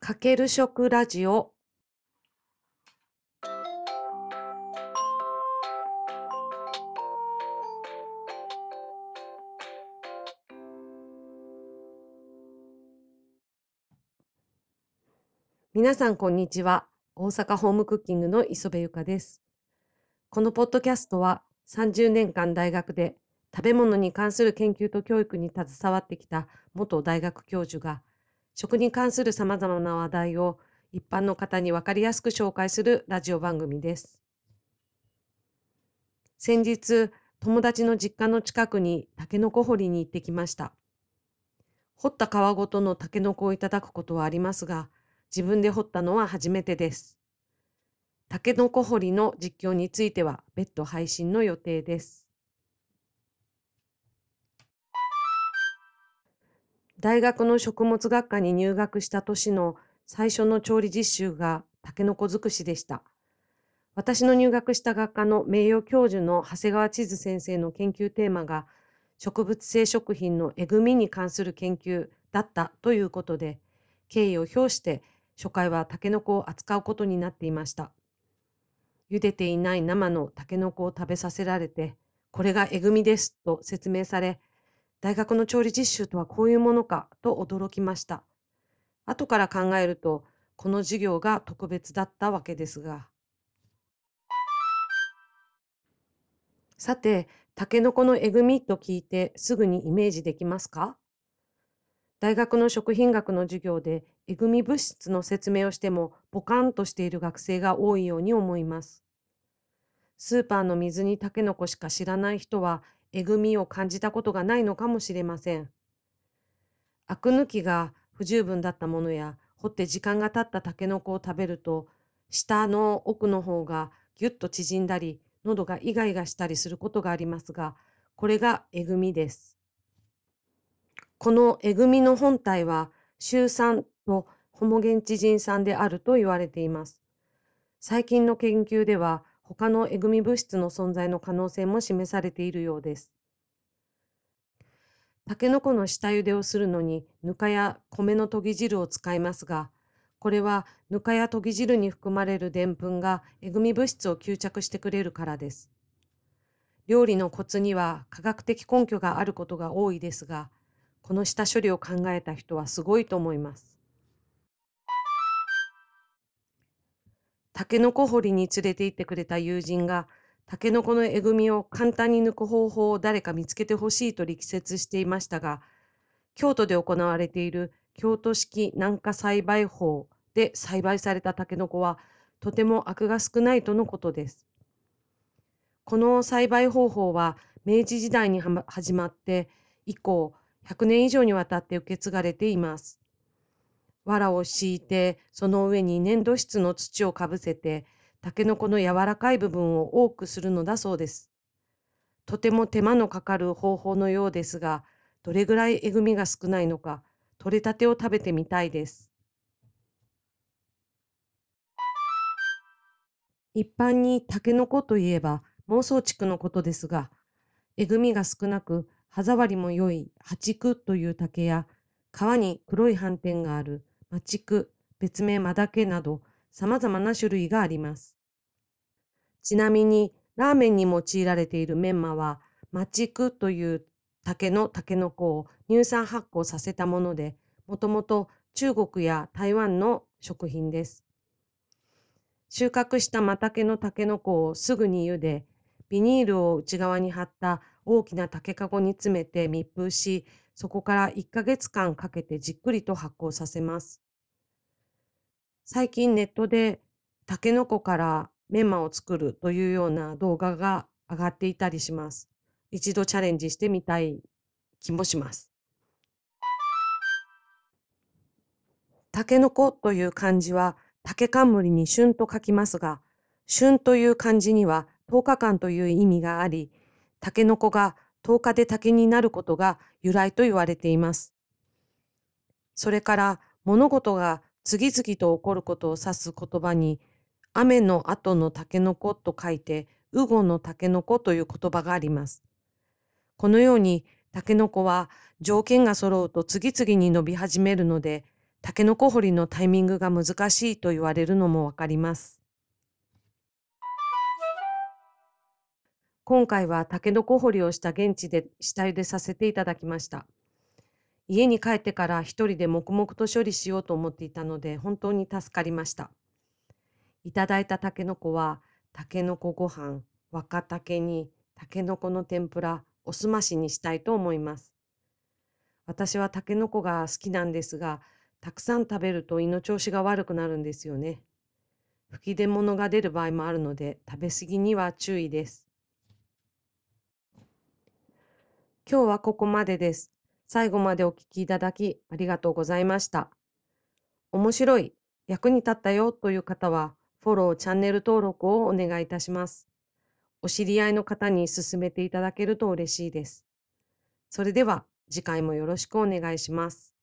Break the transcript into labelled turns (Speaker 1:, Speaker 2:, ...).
Speaker 1: かける食ラジオ。皆さんこんにちは。大阪ホームクッキングの磯部ゆかです。このポッドキャストは30年間大学で食べ物に関する研究と教育に携わってきた元大学教授が食に関するさまざまな話題を一般の方に分かりやすく紹介するラジオ番組です。先日、友達の実家の近くにタケノコ掘りに行ってきました。掘った皮ごとのタケノコをいただくことはありますが、自分で掘ったのは初めてです。タケノコ掘りの実況については別途配信の予定です。大学の食物学科に入学した年の最初の調理実習がタケノコ尽くしでした。私の入学した学科の名誉教授の長谷川千鶴先生の研究テーマが植物性食品のえぐみに関する研究だったということで、敬意を表して初回はタケノコを扱うことになっていました。茹でていない生のタケノコを食べさせられて、これがえぐみですと説明され、大学の調理実習とはこういうものかと驚きました。後から考えると、この授業が特別だったわけですが。さて、タケノコのえぐみと聞いてすぐにイメージできますか？大学の食品学の授業でえぐみ物質の説明をしてもポカンとしている学生が多いように思います。スーパーの水にタケノコしか知らない人はえぐみを感じたことがないのかもしれません。アク抜きが不十分だったものや掘って時間が経ったタケノコを食べると舌の奥の方がぎゅっと縮んだり喉がイガイガしたりすることがありますがこれがえぐみです。このえぐみの本体はシ酸とホモゲンチジン酸であると言われています。最近の研究では他のえぐみ物質の存在の可能性も示されているようです。タケノコの下茹でをするのにぬかや米のとぎ汁を使いますが、これはぬかやとぎ汁に含まれるでんぷんがえぐみ物質を吸着してくれるからです。料理のコツには科学的根拠があることが多いですが、この下処理を考えた人はすごいと思います。タケノコ掘りに連れて行ってくれた友人がタケノコのえぐみを簡単に抜く方法を誰か見つけてほしいと力説していましたが、京都で行われている京都式軟化栽培法で栽培されたタケノコはとてもアクが少ないとのことです。この栽培方法は明治時代に始まって以降100年以上にわたって受け継がれています。藁を敷いてその上に粘土質の土をかぶせてタケノコの柔らかい部分を多くするのだそうです。とても手間のかかる方法のようですが、どれぐらいえぐみが少ないのか、取れたてを食べてみたいです。一般にタケノコといえば妄想地区のことですが、えぐみが少なく歯触りも良い八区という竹や、皮に黒い斑点があるマチク、別名マダケなど様々な種類があります。ちなみに、ラーメンに用いられているメンマは、マチクという竹のタケノコを乳酸発酵させたもので、もともと中国や台湾の食品です。収穫したマタケのタケノコをすぐに茹で、ビニールを内側に貼った大きな竹かごに詰めて密封し、そこから1ヶ月間かけてじっくりと発酵させます。最近ネットでタケノコからメンマを作るというような動画が上がっていたりします。一度チャレンジしてみたい気もします。タケノコという漢字は竹冠に旬と書きますが、旬という漢字には10日間という意味があり、タケノコが10日で竹になることが由来と言われています。それから物事が次々と起こることを指す言葉に、雨の後のタケノコと書いて、ウゴのタケノコという言葉があります。このように、タケノコは条件が揃うと次々に伸び始めるので、タケノコ掘りのタイミングが難しいと言われるのもわかります。今回はタケノコ掘りをした現地で下茹でさせていただきました。家に帰ってから一人で黙々と処理しようと思っていたので本当に助かりました。いただいたタケノコはタケノコご飯、若竹にタケノコの天ぷら、おすましにしたいと思います。私はタケノコが好きなんですが、たくさん食べると胃の調子が悪くなるんですよね。吹き出物が出る場合もあるので食べ過ぎには注意です。今日はここまでです。最後までお聞きいただきありがとうございました。面白い、役に立ったよという方は、フォロー、チャンネル登録をお願いいたします。お知り合いの方に勧めていただけると嬉しいです。それでは次回もよろしくお願いします。